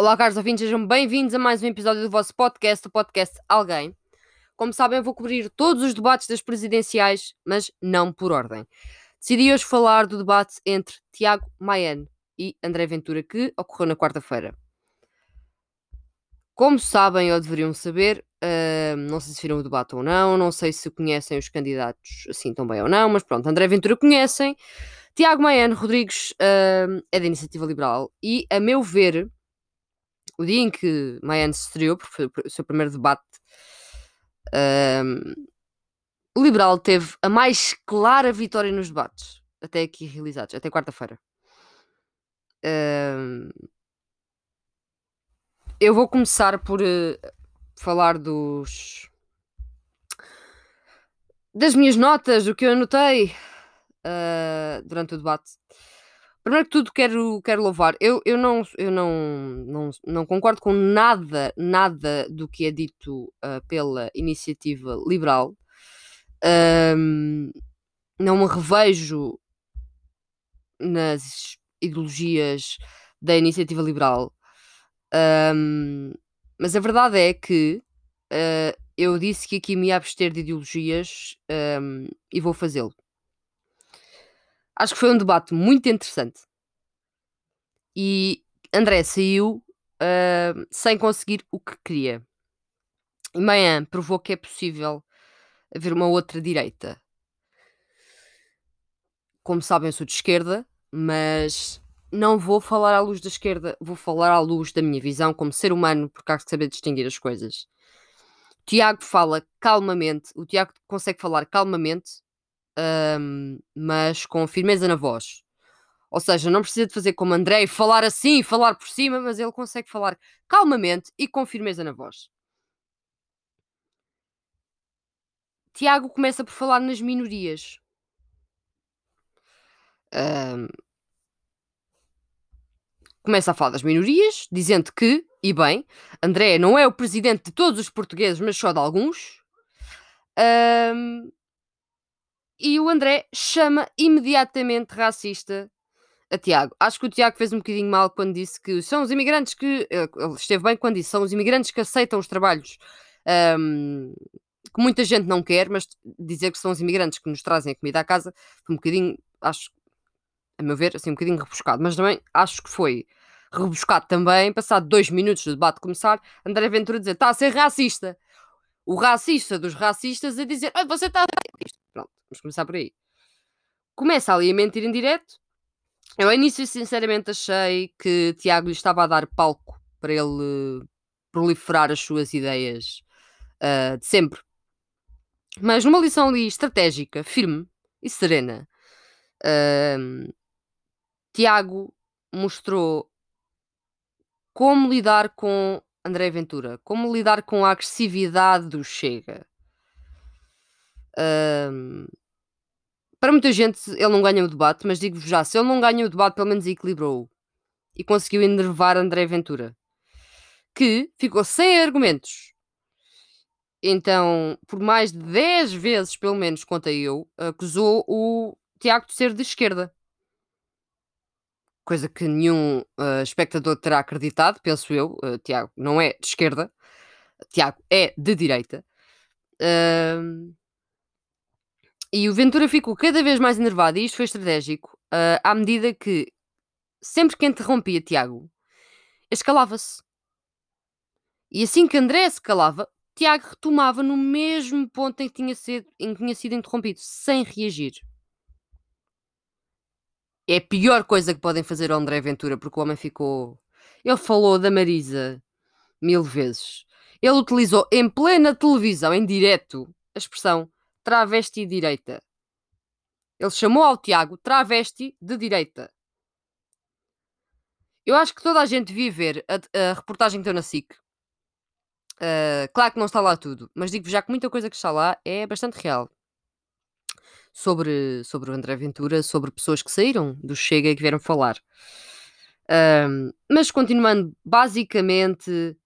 Olá, caros ouvintes, sejam bem-vindos a mais um episódio do vosso podcast, o podcast Alguém. Como sabem, vou cobrir todos os debates das presidenciais, mas não por ordem. Decidi hoje falar do debate entre Tiago Maia e André Ventura, que ocorreu na quarta-feira. Como sabem ou deveriam saber, uh, não sei se viram o debate ou não, não sei se conhecem os candidatos assim tão bem ou não, mas pronto, André Ventura conhecem. Tiago Maiano Rodrigues uh, é da Iniciativa Liberal e, a meu ver, o dia em que Maiano se estreou, porque foi o seu primeiro debate, uh, o Liberal teve a mais clara vitória nos debates, até aqui realizados, até quarta-feira. Uh, eu vou começar por uh, falar dos das minhas notas, o que eu anotei uh, durante o debate. Primeiro que tudo, quero, quero louvar. Eu, eu, não, eu não, não, não concordo com nada, nada do que é dito uh, pela iniciativa liberal. Um, não me revejo nas ideologias da iniciativa liberal. Um, mas a verdade é que uh, eu disse que aqui me ia abster de ideologias um, e vou fazê-lo. Acho que foi um debate muito interessante. E André saiu uh, sem conseguir o que queria. E Manhã provou que é possível haver uma outra direita. Como sabem, eu sou de esquerda, mas não vou falar à luz da esquerda, vou falar à luz da minha visão como ser humano, porque há que saber distinguir as coisas. Tiago fala calmamente, o Tiago consegue falar calmamente, um, mas com firmeza na voz. Ou seja, não precisa de fazer como André, falar assim, falar por cima, mas ele consegue falar calmamente e com firmeza na voz. Tiago começa por falar nas minorias. Um, começa a falar das minorias, dizendo que, e bem, André não é o presidente de todos os portugueses, mas só de alguns. Um, e o André chama imediatamente racista a Tiago. Acho que o Tiago fez um bocadinho mal quando disse que são os imigrantes que. Eh, ele esteve bem quando disse, são os imigrantes que aceitam os trabalhos um, que muita gente não quer, mas dizer que são os imigrantes que nos trazem a comida à casa foi um bocadinho, acho, a meu ver, assim, um bocadinho rebuscado. Mas também acho que foi rebuscado também, passado dois minutos do debate começar, André Ventura dizer está a ser racista. O racista dos racistas a dizer ah, você está Pronto, vamos começar por aí. Começa ali a mentir em direto. Eu ao início sinceramente achei que Tiago lhe estava a dar palco para ele proliferar as suas ideias uh, de sempre. Mas numa lição ali estratégica, firme e serena, uh, Tiago mostrou como lidar com André Ventura, como lidar com a agressividade do Chega. Um, para muita gente ele não ganha o debate, mas digo-vos já, se ele não ganha o debate, pelo menos equilibrou e conseguiu enervar André Ventura, que ficou sem argumentos. Então, por mais de 10 vezes, pelo menos, conta eu, acusou o Tiago de ser de esquerda coisa que nenhum uh, espectador terá acreditado, penso eu. Uh, Tiago não é de esquerda, Tiago é de direita. Uh, e o Ventura ficou cada vez mais enervado, e isto foi estratégico, à medida que sempre que interrompia Tiago, escalava-se. E assim que André se calava, Tiago retomava no mesmo ponto em que tinha sido, em que tinha sido interrompido, sem reagir. É a pior coisa que podem fazer ao André Ventura, porque o homem ficou. Ele falou da Marisa mil vezes. Ele utilizou em plena televisão, em direto, a expressão travesti direita. Ele chamou ao Tiago travesti de direita. Eu acho que toda a gente devia ver a, a reportagem que deu na SIC. Uh, claro que não está lá tudo, mas digo já que muita coisa que está lá é bastante real sobre, sobre o André Ventura, sobre pessoas que saíram do Chega e que vieram falar. Um, mas continuando, basicamente,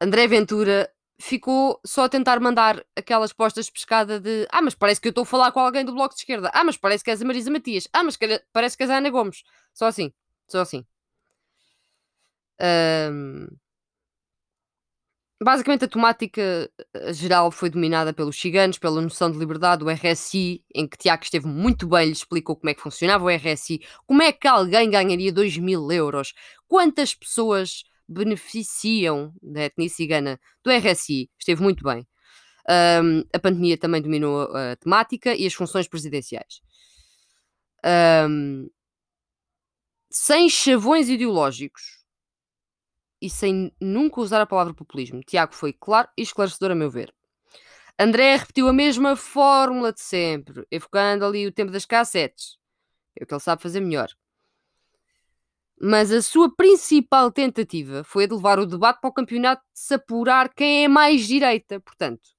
André Ventura ficou só a tentar mandar aquelas postas de pescada de ah, mas parece que eu estou a falar com alguém do Bloco de Esquerda, ah, mas parece que és a Marisa Matias, ah, mas parece que és a Ana Gomes. Só assim, só assim. Um, basicamente, a temática eh, geral foi dominada pelos ciganos, pela noção de liberdade, o RSI, em que Tiago esteve muito bem, lhe explicou como é que funcionava o RSI, como é que alguém ganharia 2 mil euros, quantas pessoas beneficiam da etnia cigana do RSI, esteve muito bem. Um, a pandemia também dominou a temática e as funções presidenciais. Um, sem chavões ideológicos e sem nunca usar a palavra populismo, Tiago foi claro e esclarecedor, a meu ver. André repetiu a mesma fórmula de sempre, evocando ali o tempo das cassetes. É o que ele sabe fazer melhor. Mas a sua principal tentativa foi a de levar o debate para o campeonato de se apurar quem é mais direita. Portanto,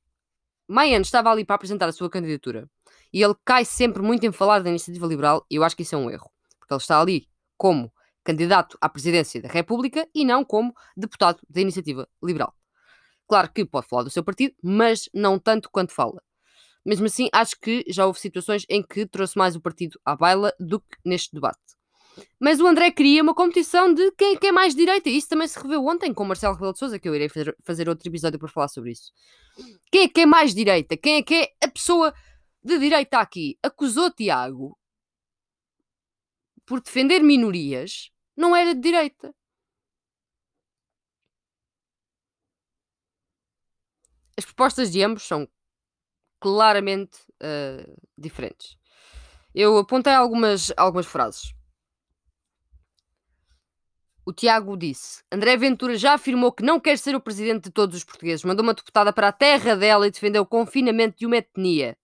Maiano estava ali para apresentar a sua candidatura e ele cai sempre muito em falar da iniciativa liberal e eu acho que isso é um erro. Porque ele está ali como candidato à presidência da República e não como deputado da Iniciativa Liberal. Claro que pode falar do seu partido, mas não tanto quanto fala. Mesmo assim, acho que já houve situações em que trouxe mais o partido à baila do que neste debate. Mas o André queria uma competição de quem, é mais direita. Isso também se reveu ontem com o Marcelo Rebelo de Sousa, que eu irei fazer, fazer outro episódio para falar sobre isso. Quem é que é mais direita? Quem é que é a pessoa de direita aqui? Acusou Tiago por defender minorias, não era de direita. As propostas de ambos são claramente uh, diferentes. Eu apontei algumas, algumas frases. O Tiago disse: André Ventura já afirmou que não quer ser o presidente de todos os portugueses. Mandou uma deputada para a terra dela e defendeu o confinamento de uma etnia.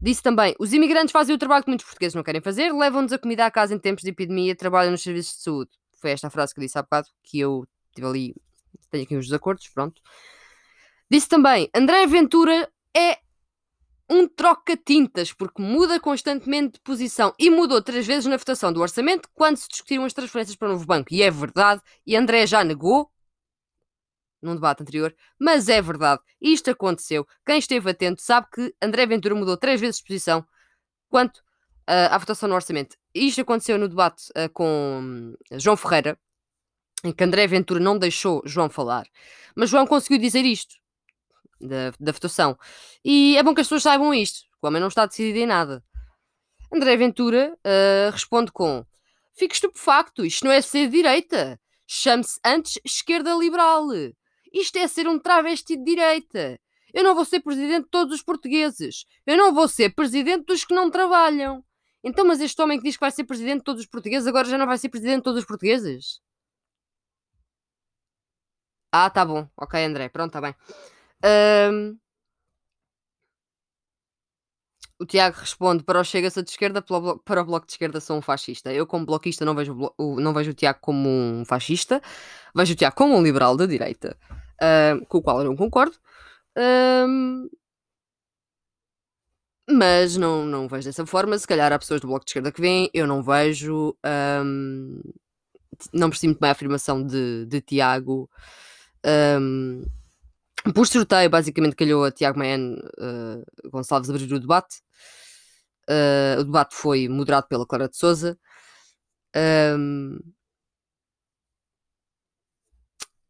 Disse também: os imigrantes fazem o trabalho que muitos portugueses não querem fazer, levam-nos a comida à casa em tempos de epidemia, trabalham nos serviços de saúde. Foi esta a frase que disse há bocado, que eu tive ali, tenho aqui uns desacordos, pronto. Disse também: André Ventura é um troca-tintas, porque muda constantemente de posição e mudou três vezes na votação do orçamento quando se discutiram as transferências para o novo banco. E é verdade, e André já negou, num debate anterior, mas é verdade, isto aconteceu. Quem esteve atento sabe que André Ventura mudou três vezes de posição quanto uh, à votação no orçamento. Isto aconteceu no debate uh, com João Ferreira, em que André Ventura não deixou João falar, mas João conseguiu dizer isto da, da votação. E é bom que as pessoas saibam isto, o homem não está decidido em nada. André Ventura uh, responde com: Fico estupefacto, isto não é ser direita. Chame-se antes esquerda liberal. Isto é ser um travesti de direita. Eu não vou ser presidente de todos os portugueses. Eu não vou ser presidente dos que não trabalham. Então, mas este homem que diz que vai ser presidente de todos os portugueses agora já não vai ser presidente de todos os portugueses? Ah, tá bom. Ok, André. Pronto, tá bem. Um... O Tiago responde para o Chega-se de esquerda, para o Bloco de Esquerda sou um fascista. Eu, como bloquista, não vejo o, não vejo o Tiago como um fascista, vejo o Tiago como um liberal da direita, uh, com o qual eu não concordo. Uh, mas não, não vejo dessa forma. Se calhar há pessoas do Bloco de Esquerda que vêm, eu não vejo. Um, não percebi muito bem a afirmação de, de Tiago. Um, por sorteio, basicamente calhou a Tiago Maen uh, Gonçalves abrir o debate. Uh, o debate foi moderado pela Clara de Souza. Um,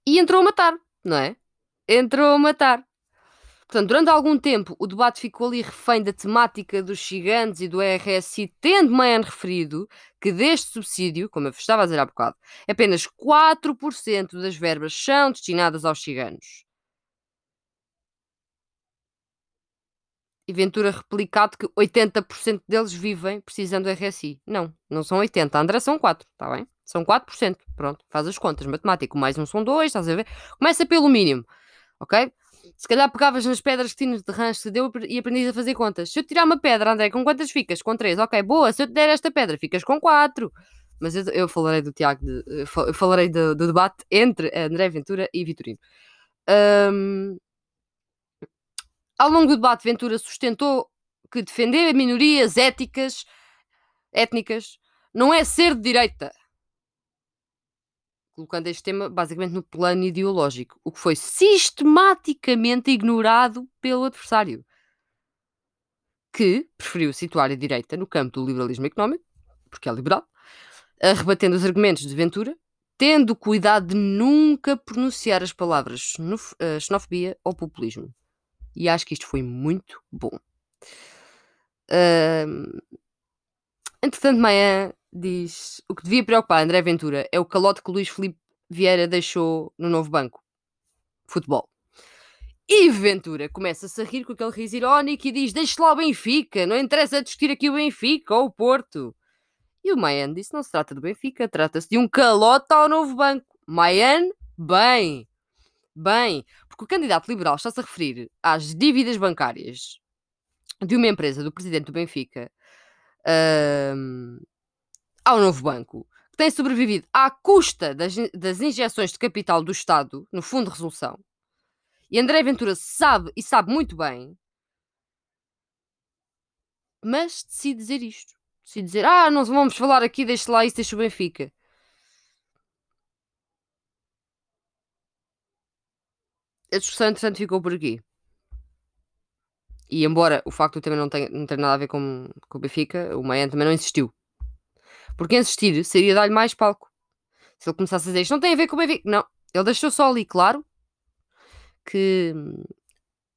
e entrou a matar, não é? Entrou a matar. Portanto, durante algum tempo o debate ficou ali refém da temática dos gigantes e do RSI, tendo Mayan referido que deste subsídio, como eu estava a dizer há bocado, apenas 4% das verbas são destinadas aos ciganos. e Ventura replicado que 80% deles vivem precisando do RSI. Não, não são 80. A André são 4, está bem? São 4%. Pronto, faz as contas. Matemático, mais um são 2, estás a ver? Começa pelo mínimo, ok? Se calhar pegavas nas pedras que tinhas de rancho deu e aprendias a fazer contas. Se eu tirar uma pedra, André, com quantas ficas? Com 3. Ok, boa. Se eu te der esta pedra, ficas com 4. Mas eu, eu falarei do Tiago, de, eu falarei do, do, debate entre André Ventura e Vitorino. Um, ao longo do debate, Ventura sustentou que defender minorias éticas, étnicas não é ser de direita. Colocando este tema basicamente no plano ideológico, o que foi sistematicamente ignorado pelo adversário, que preferiu situar a direita no campo do liberalismo económico, porque é liberal, rebatendo os argumentos de Ventura, tendo cuidado de nunca pronunciar as palavras uh, xenofobia ou populismo. E acho que isto foi muito bom. Uh, entretanto, Maia diz: o que devia preocupar André Ventura é o calote que Luís Felipe Vieira deixou no novo banco. Futebol. E Ventura começa-se a rir com aquele riso irónico e diz: Deixe lá o Benfica, não interessa discutir aqui o Benfica ou o Porto. E o Mayan disse: Não se trata do Benfica, trata-se de um calote ao novo banco. Mayan, bem, bem, porque o candidato liberal está-se a referir às dívidas bancárias de uma empresa do presidente do Benfica um, ao novo banco, que tem sobrevivido à custa das, das injeções de capital do Estado no Fundo de Resolução e André Ventura sabe e sabe muito bem, mas decide dizer isto. Decide dizer: Ah, não vamos falar aqui, deixe lá isso, deixa o Benfica. A discussão, entretanto, ficou por aqui. E embora o facto também não tenha, não tenha nada a ver com, com o Benfica, o Mayan também não insistiu. Porque insistir seria dar-lhe mais palco. Se ele começasse a dizer isto não tem a ver com o Benfica. Não. Ele deixou só ali claro que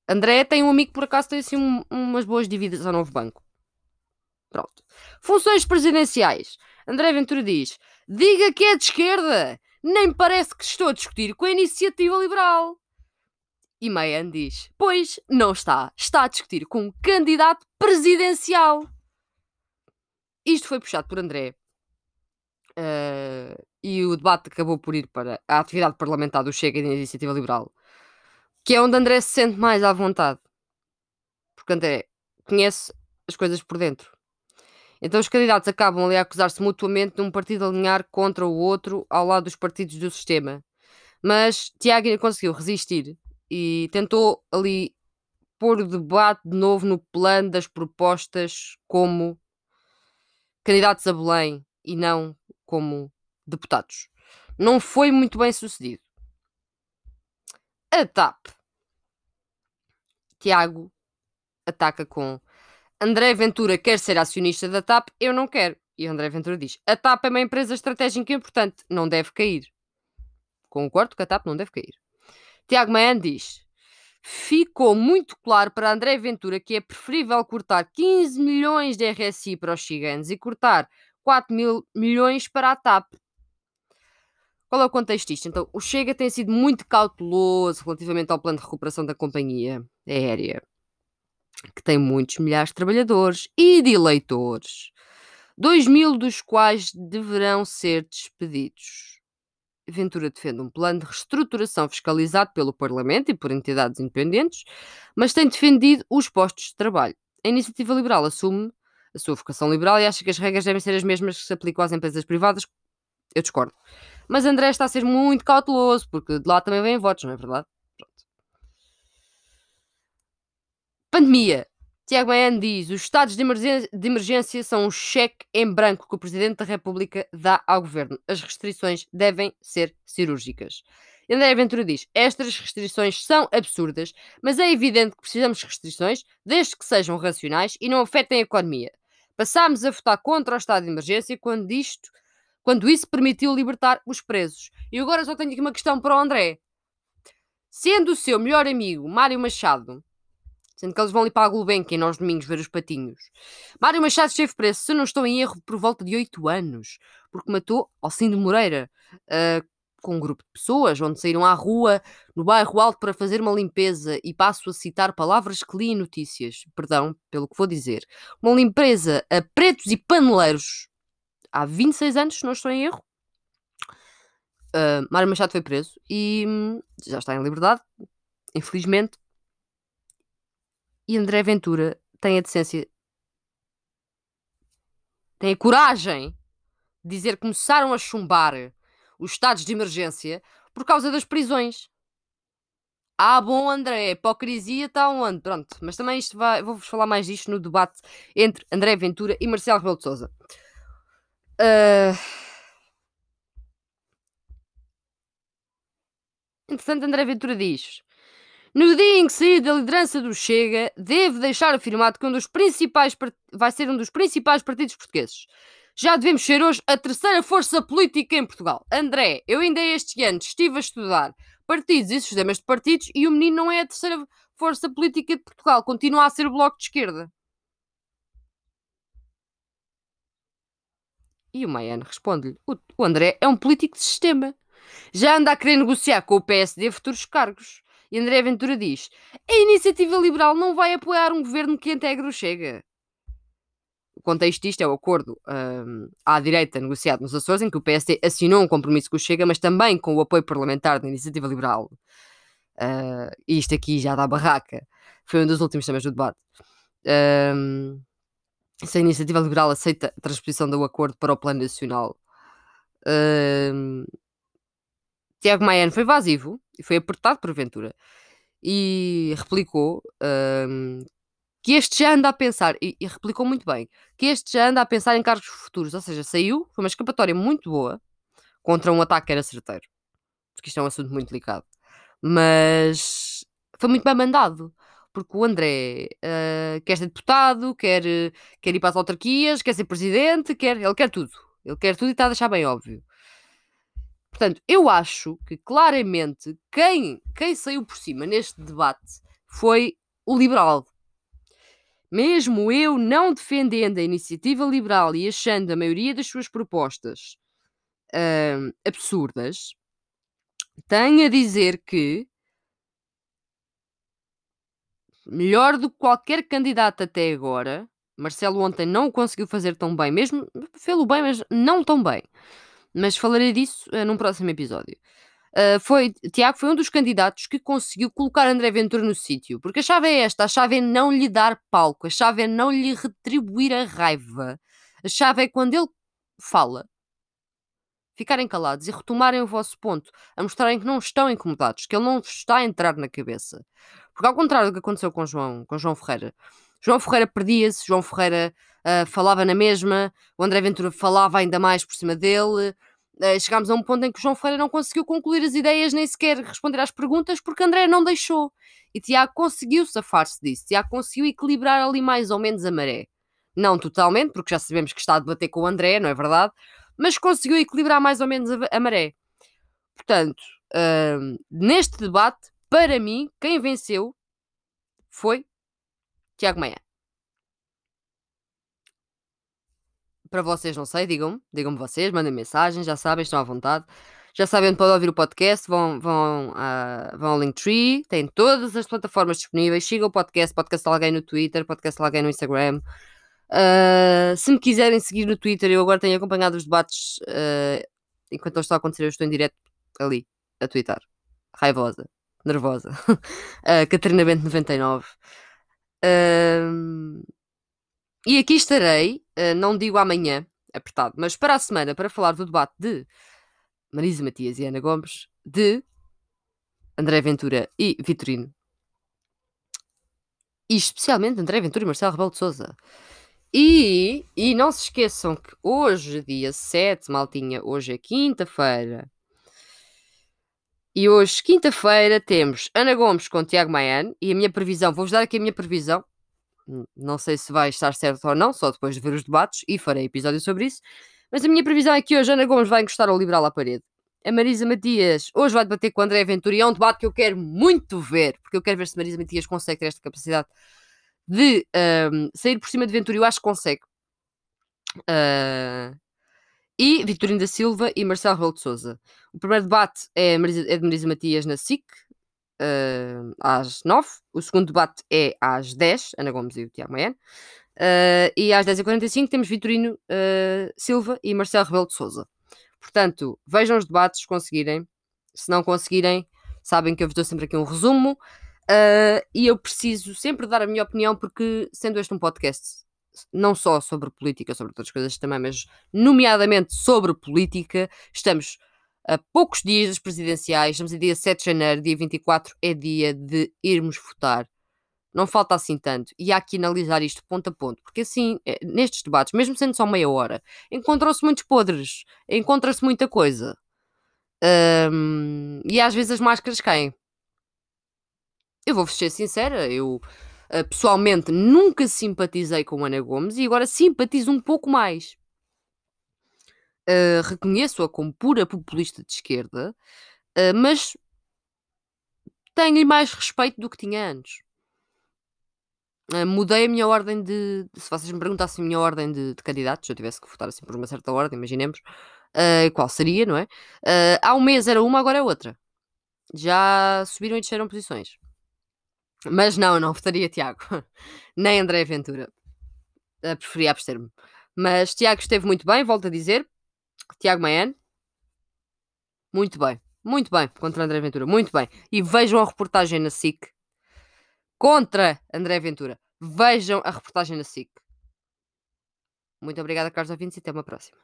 André tem um amigo que por acaso tem assim um, umas boas dívidas ao novo banco. Pronto. Funções presidenciais. André Ventura diz: diga que é de esquerda. Nem parece que estou a discutir com a iniciativa liberal. E Mayan diz: Pois, não está. Está a discutir com um candidato presidencial. Isto foi puxado por André. Uh, e o debate acabou por ir para a atividade parlamentar do Chega e da Iniciativa Liberal que é onde André se sente mais à vontade. Porque André conhece as coisas por dentro. Então os candidatos acabam ali a acusar-se mutuamente de um partido alinhar contra o outro ao lado dos partidos do sistema. Mas Tiago conseguiu resistir e tentou ali pôr o debate de novo no plano das propostas como candidatos a Belém e não como deputados. Não foi muito bem sucedido a TAP. Tiago ataca com André Ventura quer ser acionista da TAP, eu não quero. E André Ventura diz: a TAP é uma empresa estratégica importante, não deve cair. Concordo que a TAP não deve cair. Tiago Maia diz: ficou muito claro para André Ventura que é preferível cortar 15 milhões de RSI para os ciganos e cortar 4 mil milhões para a TAP. Qual é o contexto disto? Então, o Chega tem sido muito cauteloso relativamente ao plano de recuperação da companhia aérea, que tem muitos milhares de trabalhadores e de eleitores, dois mil dos quais deverão ser despedidos. Ventura defende um plano de reestruturação fiscalizado pelo Parlamento e por entidades independentes, mas tem defendido os postos de trabalho. A iniciativa liberal assume a sua vocação liberal e acha que as regras devem ser as mesmas que se aplicam às empresas privadas. Eu discordo. Mas André está a ser muito cauteloso, porque de lá também vêm votos, não é verdade? Pronto. Pandemia. Tiago Baiano diz: os estados de emergência, de emergência são um cheque em branco que o Presidente da República dá ao Governo. As restrições devem ser cirúrgicas. André Ventura diz: estas restrições são absurdas, mas é evidente que precisamos de restrições, desde que sejam racionais e não afetem a economia. Passámos a votar contra o estado de emergência quando isto quando isso permitiu libertar os presos. E agora só tenho aqui uma questão para o André. Sendo o seu melhor amigo, Mário Machado, sendo que eles vão ali para a Gulbenkian nós domingos ver os patinhos, Mário Machado esteve preso, se não estou em erro, por volta de 8 anos, porque matou Alcindo Moreira, uh, com um grupo de pessoas, onde saíram à rua, no bairro Alto, para fazer uma limpeza, e passo a citar palavras que li em notícias, perdão pelo que vou dizer, uma limpeza a pretos e paneleiros, há 26 anos, se não estou em erro. Uh, Mário Machado foi preso e hum, já está em liberdade, infelizmente. E André Ventura tem a decência, tem a coragem de dizer que começaram a chumbar os estados de emergência por causa das prisões. Ah, bom, André, a hipocrisia está onde? Pronto, mas também isto vai, vou-vos falar mais disto no debate entre André Ventura e Marcelo Rebelo de Sousa. Uh... Entretanto, André Ventura diz: No dia em que sair da liderança do Chega, deve deixar afirmado que um dos principais vai ser um dos principais partidos portugueses. Já devemos ser hoje a terceira força política em Portugal. André, eu ainda este ano estive a estudar partidos e sistemas de partidos e o menino não é a terceira força política de Portugal. Continua a ser o Bloco de Esquerda. E o Maiano responde-lhe: o André é um político de sistema. Já anda a querer negociar com o PSD futuros cargos. E André Ventura diz: a iniciativa liberal não vai apoiar um governo que integre o Chega contexto disto é o acordo um, à direita negociado nos Açores, em que o PSD assinou um compromisso com o Chega, mas também com o apoio parlamentar da Iniciativa Liberal. Uh, isto aqui já dá barraca. Foi um dos últimos temas do debate. Um, se a Iniciativa Liberal aceita a transposição do acordo para o Plano Nacional. Um, Tiago Maiano foi evasivo foi apertado por Ventura e replicou um, que este já anda a pensar, e, e, replicou muito bem, que este já anda a pensar em cargos futuros, ou seja, saiu, foi uma escapatória muito boa contra um ataque que era certeiro, porque isto é um assunto muito delicado, mas foi muito bem mandado, porque o André uh, quer ser deputado, quer, quer ir para as autarquias, quer ser presidente, quer, ele quer tudo, ele quer tudo e está a deixar bem óbvio. Portanto, eu acho que claramente quem, quem saiu por cima neste debate foi o liberal, mesmo eu não defendendo a iniciativa liberal e achando a maioria das suas propostas uh, absurdas, tenho a dizer que melhor do que qualquer candidato até agora, Marcelo ontem não conseguiu fazer tão bem, mesmo fez-o bem, mas não tão bem. Mas falarei disso uh, num próximo episódio. Uh, foi, Tiago foi um dos candidatos que conseguiu colocar André Ventura no sítio. Porque a chave é esta: a chave é não lhe dar palco, a chave é não lhe retribuir a raiva. A chave é quando ele fala, ficarem calados e retomarem o vosso ponto, a mostrarem que não estão incomodados, que ele não está a entrar na cabeça. Porque ao contrário do que aconteceu com João, com João Ferreira, João Ferreira perdia-se, João Ferreira uh, falava na mesma, o André Ventura falava ainda mais por cima dele. Uh, chegámos a um ponto em que o João Ferreira não conseguiu concluir as ideias, nem sequer responder às perguntas, porque André não deixou. E Tiago conseguiu safar-se disso. Tiago conseguiu equilibrar ali mais ou menos a maré. Não totalmente, porque já sabemos que está a debater com o André, não é verdade? Mas conseguiu equilibrar mais ou menos a, a maré. Portanto, uh, neste debate, para mim, quem venceu foi Tiago Maia. para vocês, não sei, digam-me, digam-me vocês, mandem mensagem, já sabem, estão à vontade. Já sabem onde podem ouvir o podcast, vão, vão, uh, vão ao Linktree, têm todas as plataformas disponíveis, sigam o podcast, podcast alguém no Twitter, podcast alguém no Instagram. Uh, se me quiserem seguir no Twitter, eu agora tenho acompanhado os debates uh, enquanto eles estão a acontecer, eu estou em direto ali, a twittar. Raivosa, nervosa. uh, Catarina Bento 99. Uh, e aqui estarei, uh, não digo amanhã, apertado, mas para a semana, para falar do debate de Marisa Matias e Ana Gomes, de André Ventura e Vitorino. E especialmente André Ventura e Marcelo Rebelo de Souza. E, e não se esqueçam que hoje, dia 7, maltinha, hoje é quinta-feira. E hoje, quinta-feira, temos Ana Gomes com Tiago Maiano. E a minha previsão, vou-vos dar aqui a minha previsão. Não sei se vai estar certo ou não, só depois de ver os debates e farei episódio sobre isso. Mas a minha previsão é que hoje Ana Gomes vai encostar ao liberal à parede. A Marisa Matias hoje vai debater com o André Ventura e é um debate que eu quero muito ver, porque eu quero ver se Marisa Matias consegue ter esta capacidade de um, sair por cima de Ventura. Eu acho que consegue. Uh, e Vitorino da Silva e Marcelo Rebelo de Souza. O primeiro debate é, é de Marisa Matias na SIC, uh, às 9. O segundo debate é às 10, Ana Gomes e o Tiago Maiano. Uh, e às 10h45 temos Vitorino uh, Silva e Marcelo Rebelo de Souza. Portanto, vejam os debates se conseguirem. Se não conseguirem, sabem que eu vos dou sempre aqui um resumo. Uh, e eu preciso sempre dar a minha opinião, porque sendo este um podcast não só sobre política, sobre outras coisas também, mas nomeadamente sobre política, estamos a poucos dias das presidenciais, estamos em dia 7 de janeiro, dia 24 é dia de irmos votar. Não falta assim tanto. E há que analisar isto ponto a ponto, porque assim, eh, nestes debates, mesmo sendo só meia hora, encontram-se muitos podres, encontra-se muita coisa. Um, e às vezes as máscaras caem. Eu vou-vos ser sincera, eu uh, pessoalmente nunca simpatizei com Ana Gomes e agora simpatizo um pouco mais. Uh, Reconheço-a como pura populista de esquerda, uh, mas tenho-lhe mais respeito do que tinha antes. Uh, mudei a minha ordem de. Se vocês me perguntassem a minha ordem de, de candidatos, se eu tivesse que votar assim por uma certa ordem, imaginemos, qual seria, não é? há um mês era uma, agora é outra. Já subiram e desceram posições. Mas não, não votaria Tiago. Nem André Ventura. Uh, preferia abster-me. Mas Tiago esteve muito bem, volto a dizer. Tiago Maian. Muito bem. Muito bem contra André Ventura. Muito bem. E vejam a reportagem na SIC. Contra André Ventura. Vejam a reportagem na SIC. Muito obrigada, Carlos ouvintes, e até uma próxima.